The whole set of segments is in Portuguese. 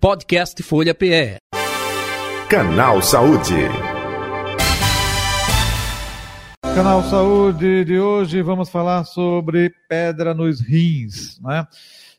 Podcast Folha PE. Canal Saúde. Canal Saúde de hoje vamos falar sobre pedra nos rins, né?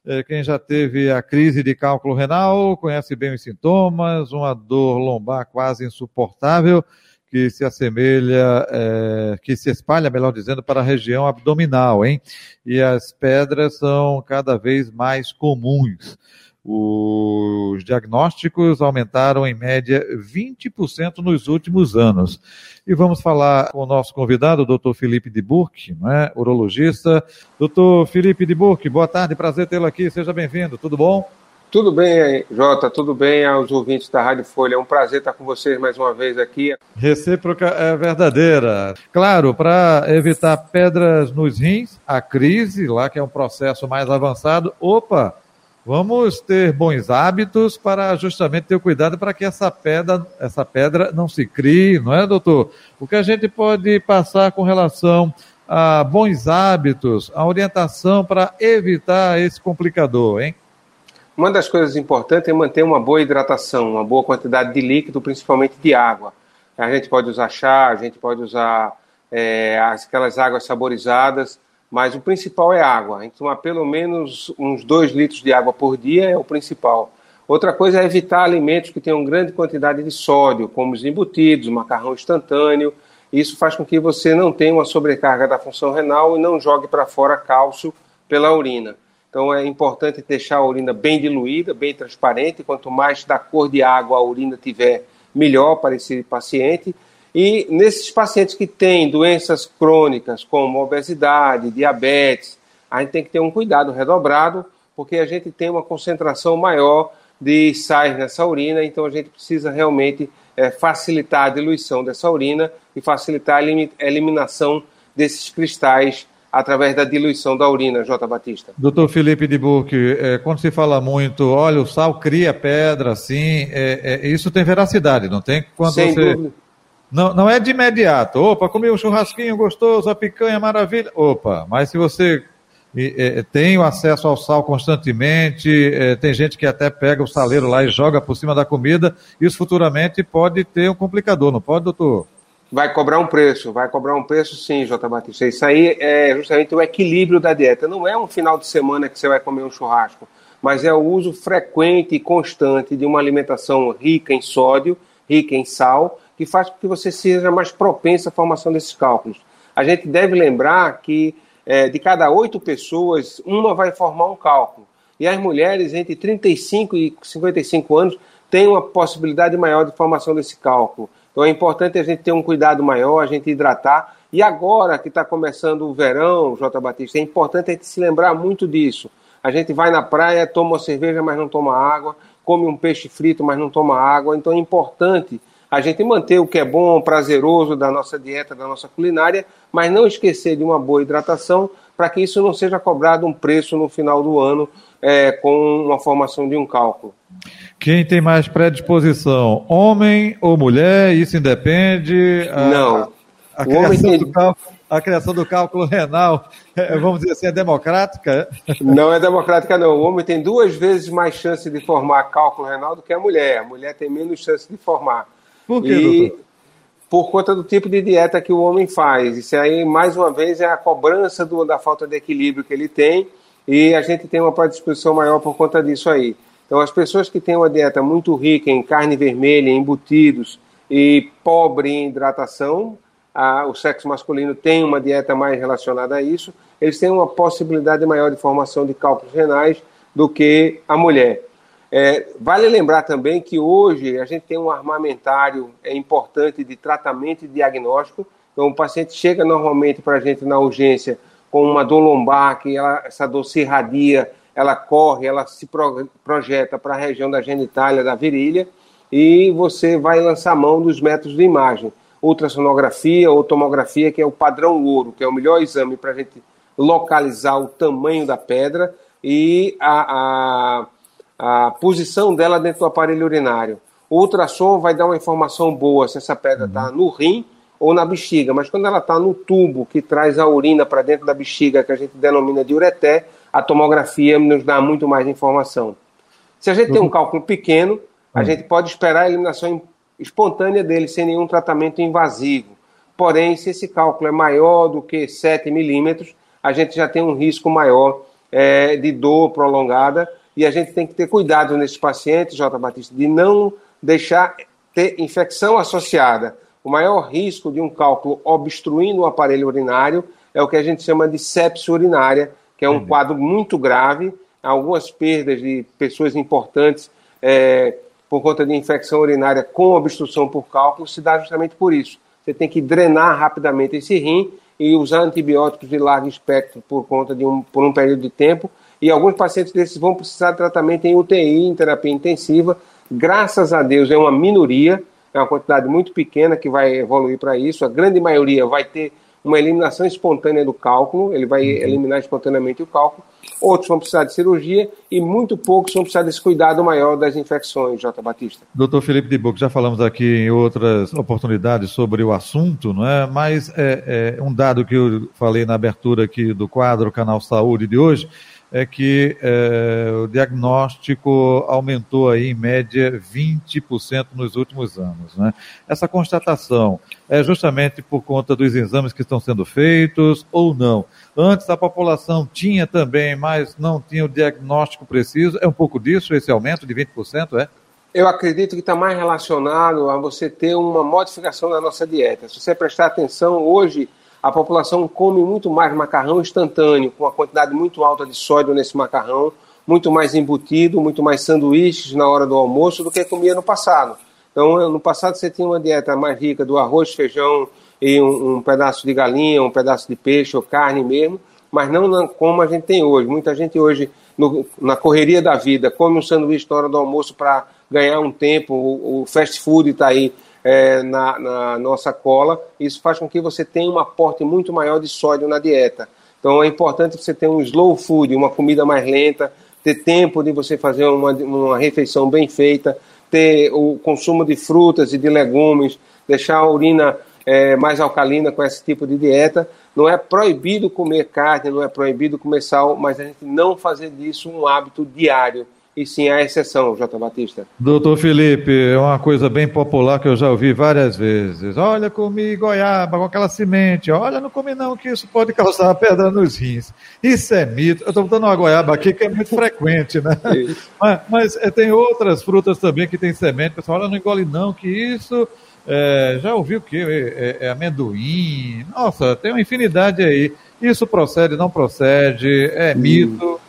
É, quem já teve a crise de cálculo renal conhece bem os sintomas, uma dor lombar quase insuportável que se assemelha, é, que se espalha, melhor dizendo, para a região abdominal, hein? E as pedras são cada vez mais comuns. Os diagnósticos aumentaram em média 20% nos últimos anos. E vamos falar com o nosso convidado, o doutor Felipe de Burke, né, urologista. Doutor Felipe de Burke, boa tarde, prazer tê-lo aqui, seja bem-vindo, tudo bom? Tudo bem, Jota, tudo bem aos ouvintes da Rádio Folha. É um prazer estar com vocês mais uma vez aqui. Recíproca é verdadeira. Claro, para evitar pedras nos rins, a crise, lá que é um processo mais avançado, opa, vamos ter bons hábitos para justamente ter cuidado para que essa pedra, essa pedra não se crie, não é, doutor? O que a gente pode passar com relação a bons hábitos, a orientação para evitar esse complicador, hein? Uma das coisas importantes é manter uma boa hidratação, uma boa quantidade de líquido, principalmente de água. A gente pode usar chá, a gente pode usar é, aquelas águas saborizadas, mas o principal é água. Gente tomar pelo menos uns 2 litros de água por dia é o principal. Outra coisa é evitar alimentos que tenham grande quantidade de sódio, como os embutidos, macarrão instantâneo. Isso faz com que você não tenha uma sobrecarga da função renal e não jogue para fora cálcio pela urina. Então é importante deixar a urina bem diluída, bem transparente. Quanto mais da cor de água a urina tiver, melhor para esse paciente. E nesses pacientes que têm doenças crônicas, como obesidade, diabetes, a gente tem que ter um cuidado redobrado, porque a gente tem uma concentração maior de sais nessa urina, então a gente precisa realmente é, facilitar a diluição dessa urina e facilitar a eliminação desses cristais através da diluição da urina, J. Batista. Doutor Felipe de Burque, é, quando se fala muito, olha, o sal cria pedra, assim, é, é, isso tem veracidade, não tem? Quando Sem você... dúvida. Não, não é de imediato. Opa, comi um churrasquinho gostoso, a picanha maravilha. Opa, mas se você é, tem o acesso ao sal constantemente, é, tem gente que até pega o saleiro lá e joga por cima da comida, isso futuramente pode ter um complicador, não pode, doutor? Vai cobrar um preço, vai cobrar um preço sim, J. Batista. Isso aí é justamente o equilíbrio da dieta. Não é um final de semana que você vai comer um churrasco, mas é o uso frequente e constante de uma alimentação rica em sódio, rica em sal, que faz com que você seja mais propenso à formação desses cálculos. A gente deve lembrar que é, de cada oito pessoas, uma vai formar um cálculo. E as mulheres entre 35 e 55 anos têm uma possibilidade maior de formação desse cálculo. Então é importante a gente ter um cuidado maior, a gente hidratar. E agora que está começando o verão, J. Batista, é importante a gente se lembrar muito disso. A gente vai na praia, toma uma cerveja, mas não toma água, come um peixe frito, mas não toma água. Então é importante a gente manter o que é bom, prazeroso da nossa dieta, da nossa culinária, mas não esquecer de uma boa hidratação para que isso não seja cobrado um preço no final do ano é, com uma formação de um cálculo. Quem tem mais predisposição, homem ou mulher? Isso independe? Não. A, a, criação, do cálculo, a criação do cálculo renal, é, vamos dizer assim, é democrática? Não é democrática, não. O homem tem duas vezes mais chance de formar cálculo renal do que a mulher. A mulher tem menos chance de formar. Por quê, e... doutor? por conta do tipo de dieta que o homem faz. Isso aí, mais uma vez, é a cobrança do, da falta de equilíbrio que ele tem e a gente tem uma predisposição maior por conta disso aí. Então, as pessoas que têm uma dieta muito rica em carne vermelha, em embutidos e pobre em hidratação, a, o sexo masculino tem uma dieta mais relacionada a isso, eles têm uma possibilidade maior de formação de cálculos renais do que a mulher. É, vale lembrar também que hoje a gente tem um armamentário é, importante de tratamento e diagnóstico. Então, o paciente chega normalmente para a gente na urgência com uma dor lombar, que ela, essa dor se irradia ela corre, ela se pro, projeta para a região da genitália, da virilha, e você vai lançar mão dos métodos de imagem. Ultrassonografia ou tomografia, que é o padrão ouro, que é o melhor exame para a gente localizar o tamanho da pedra e a, a, a, posição dela dentro do aparelho urinário. O ultrassom vai dar uma informação boa se essa pedra está uhum. no rim ou na bexiga, mas quando ela está no tubo que traz a urina para dentro da bexiga, que a gente denomina de ureté, a tomografia nos dá muito mais informação. Se a gente tem um cálculo pequeno, a hum. gente pode esperar a eliminação espontânea dele sem nenhum tratamento invasivo. Porém, se esse cálculo é maior do que 7 milímetros, a gente já tem um risco maior é, de dor prolongada e a gente tem que ter cuidado nesses pacientes, J. Batista, de não deixar ter infecção associada. O maior risco de um cálculo obstruindo o aparelho urinário é o que a gente chama de sepsia urinária, que é um quadro muito grave, algumas perdas de pessoas importantes é, por conta de infecção urinária com obstrução por cálculo se dá justamente por isso. Você tem que drenar rapidamente esse rim e usar antibióticos de largo espectro por conta de um, por um período de tempo e alguns pacientes desses vão precisar de tratamento em UTI, em terapia intensiva. Graças a Deus é uma minoria, é uma quantidade muito pequena que vai evoluir para isso. A grande maioria vai ter uma eliminação espontânea do cálculo, ele vai uhum. eliminar espontaneamente o cálculo. Outros vão precisar de cirurgia e muito poucos vão precisar desse cuidado maior das infecções, J. Batista. Doutor Felipe de Boco, já falamos aqui em outras oportunidades sobre o assunto, não é? mas é, é um dado que eu falei na abertura aqui do quadro Canal Saúde de hoje, é que é, o diagnóstico aumentou aí em média 20% nos últimos anos. Né? Essa constatação é justamente por conta dos exames que estão sendo feitos ou não? Antes a população tinha também, mas não tinha o diagnóstico preciso. É um pouco disso, esse aumento de 20%, é? Eu acredito que está mais relacionado a você ter uma modificação da nossa dieta. Se você prestar atenção, hoje a população come muito mais macarrão instantâneo, com uma quantidade muito alta de sódio nesse macarrão, muito mais embutido, muito mais sanduíches na hora do almoço do que comia no passado. Então, no passado você tinha uma dieta mais rica do arroz, feijão e um, um pedaço de galinha, um pedaço de peixe ou carne mesmo, mas não como a gente tem hoje. Muita gente hoje, no, na correria da vida, come um sanduíche na hora do almoço para ganhar um tempo, o, o fast food está aí é, na, na, nossa cola. Isso faz com que você tenha um aporte muito maior de sódio na dieta. Então é importante você ter um slow food, uma comida mais lenta, ter tempo de você fazer uma, uma refeição bem feita, ter o consumo de frutas e de legumes, deixar a urina é, mais alcalina com esse tipo de dieta. Não é proibido comer carne, não é proibido comer sal, mas a gente não fazer disso um hábito diário e sim a exceção, J. Batista. Doutor Felipe, é uma coisa bem popular que eu já ouvi várias vezes. Olha, comi goiaba com aquela semente. Olha, não comi não, que isso pode causar pedra nos rins. Isso é mito. Eu estou botando uma goiaba aqui que é muito frequente, né? Mas, mas é, tem outras frutas também que tem semente. Pessoal, olha, não engole não, que isso... É, já ouviu o que? É, é, é amendoim. Nossa, tem uma infinidade aí. Isso procede, não procede, é mito.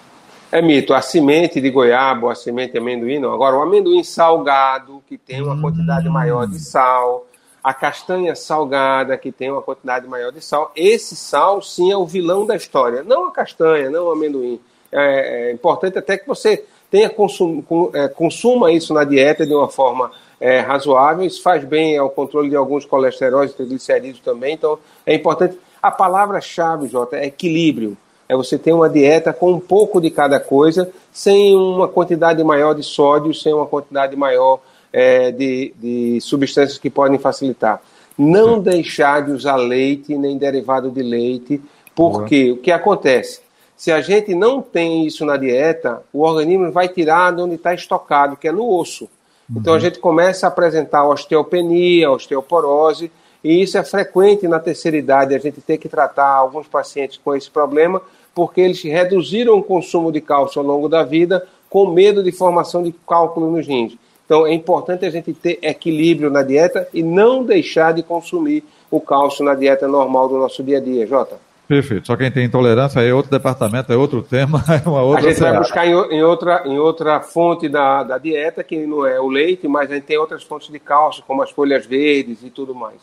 É mito. A semente de goiaba, a semente de amendoim, não. Agora, o amendoim salgado, que tem uma quantidade hum. maior de sal, a castanha salgada, que tem uma quantidade maior de sal, esse sal, sim, é o vilão da história. Não a castanha, não o amendoim. É, é importante até que você tenha consum, é, consuma isso na dieta de uma forma é, razoável. Isso faz bem ao controle de alguns colesteróis e triglicerídeos também. Então, é importante. A palavra-chave, Jota, é equilíbrio é você ter uma dieta com um pouco de cada coisa, sem uma quantidade maior de sódio, sem uma quantidade maior é, de, de substâncias que podem facilitar. Não Sim. deixar de usar leite nem derivado de leite, porque uhum. o que acontece? Se a gente não tem isso na dieta, o organismo vai tirar de onde está estocado, que é no osso. Uhum. Então a gente começa a apresentar osteopenia, osteoporose, e isso é frequente na terceira idade, a gente tem que tratar alguns pacientes com esse problema, porque eles reduziram o consumo de cálcio ao longo da vida com medo de formação de cálculo nos rins. Então é importante a gente ter equilíbrio na dieta e não deixar de consumir o cálcio na dieta normal do nosso dia a dia, Jota. Perfeito. Só quem tem intolerância é outro departamento, é outro tema, é uma outra. A gente vai buscar em, em, outra, em outra fonte da, da dieta, que não é o leite, mas a gente tem outras fontes de cálcio, como as folhas verdes e tudo mais.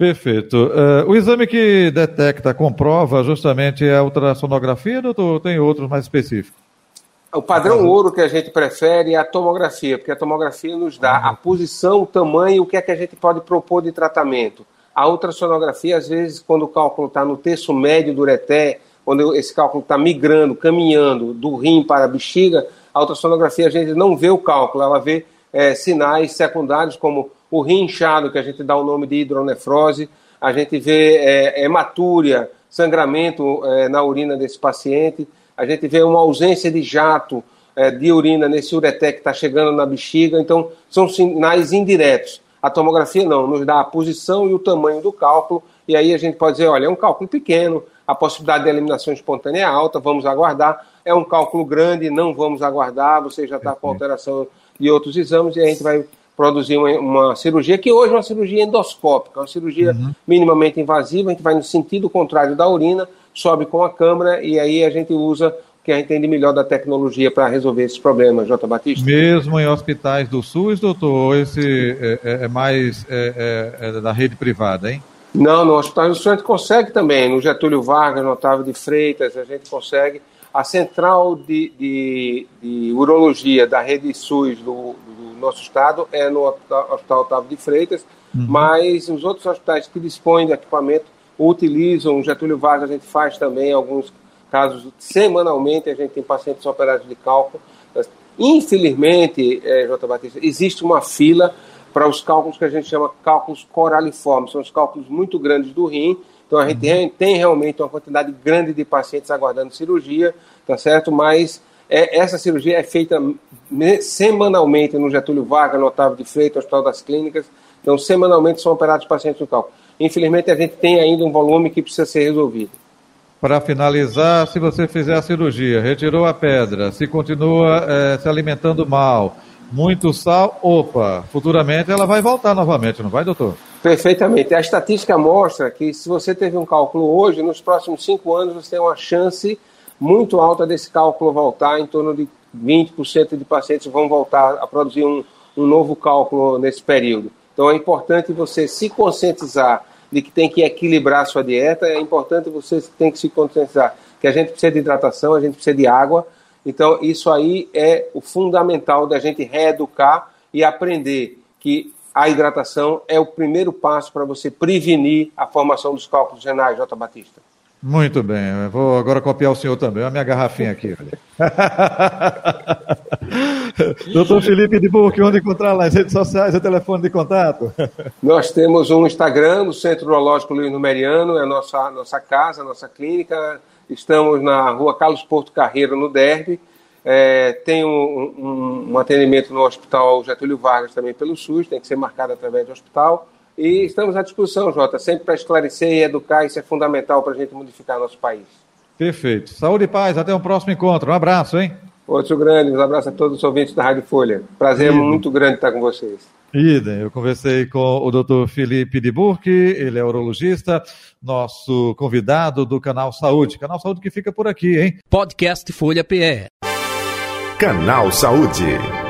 Perfeito. Uh, o exame que detecta, comprova justamente é a ultrassonografia, doutor, tem outros mais específicos? O padrão ouro que a gente prefere é a tomografia, porque a tomografia nos dá a posição, o tamanho, o que é que a gente pode propor de tratamento. A ultrassonografia, às vezes, quando o cálculo está no terço médio do ureté, quando esse cálculo está migrando, caminhando do rim para a bexiga, a ultrassonografia a gente não vê o cálculo, ela vê é, sinais secundários como o rim inchado, que a gente dá o nome de hidronefrose, a gente vê é, hematúria, sangramento é, na urina desse paciente, a gente vê uma ausência de jato é, de urina nesse ureté que está chegando na bexiga. Então, são sinais indiretos. A tomografia não, nos dá a posição e o tamanho do cálculo, e aí a gente pode dizer, olha, é um cálculo pequeno, a possibilidade de eliminação espontânea é alta, vamos aguardar. É um cálculo grande, não vamos aguardar, você já está com alteração de outros exames e a gente vai produzir uma, uma, cirurgia, que hoje é uma cirurgia endoscópica, uma cirurgia uhum. minimamente invasiva, a gente vai no sentido contrário da urina, sobe com a câmera e aí a gente usa o que a gente tem de melhor da tecnologia para resolver esses problemas, J. Batista. Mesmo em hospitais do SUS, doutor, ou esse é, é, é mais é, é, é, da rede privada, hein? Não, no Hospital do SUS a gente consegue também, no Getúlio Vargas, no Otávio de Freitas, a gente consegue. A central de, de, de urologia da rede SUS do, do, nosso estado é no Hospital Otávio de Freitas, uhum. mas os outros hospitais que dispõem de equipamento utilizam, o Getúlio Vargas a gente faz também alguns casos semanalmente, a gente tem pacientes operados de cálculo. Infelizmente, é, J. Batista, existe uma fila para os cálculos que a gente chama cálculos coraliformes, são os cálculos muito grandes do rim. Então a gente uhum. tem realmente uma quantidade grande de pacientes aguardando cirurgia, tá certo? Mas é, essa cirurgia é feita semanalmente no Getúlio Vargas, no Otávio de Freitas, no Hospital das Clínicas. Então, semanalmente são operados pacientes no cálculo. Infelizmente, a gente tem ainda um volume que precisa ser resolvido. Para finalizar, se você fizer a cirurgia, retirou a pedra, se continua é, se alimentando mal, muito sal, opa, futuramente ela vai voltar novamente, não vai, doutor? Perfeitamente. A estatística mostra que se você teve um cálculo hoje, nos próximos cinco anos você tem uma chance muito alta desse cálculo voltar, em torno de 20% de pacientes vão voltar a produzir um, um novo cálculo nesse período. Então é importante você se conscientizar de que tem que equilibrar a sua dieta, é importante você tem que se conscientizar que a gente precisa de hidratação, a gente precisa de água. Então, isso aí é o fundamental da gente reeducar e aprender que a hidratação é o primeiro passo para você prevenir a formação dos cálculos renais, J. Batista. Muito bem, eu vou agora copiar o senhor também. A minha garrafinha aqui. Doutor Felipe de Burque, onde encontrar lá? As redes sociais, o telefone de contato? Nós temos um Instagram, no Centro Urológico Luiz Numeriano, é a nossa, nossa casa, nossa clínica. Estamos na rua Carlos Porto Carreiro, no Derby. É, tem um, um, um atendimento no Hospital Getúlio Vargas também pelo SUS, tem que ser marcado através do hospital. E estamos à disposição, Jota, sempre para esclarecer e educar, isso é fundamental para a gente modificar nosso país. Perfeito. Saúde e paz, até um próximo encontro. Um abraço, hein? Outro grande, um abraço a todos os ouvintes da Rádio Folha. Prazer Idem. muito grande estar com vocês. Idem, eu conversei com o Dr. Felipe de Burque, ele é urologista, nosso convidado do Canal Saúde. Canal Saúde que fica por aqui, hein? Podcast Folha PE. Canal Saúde.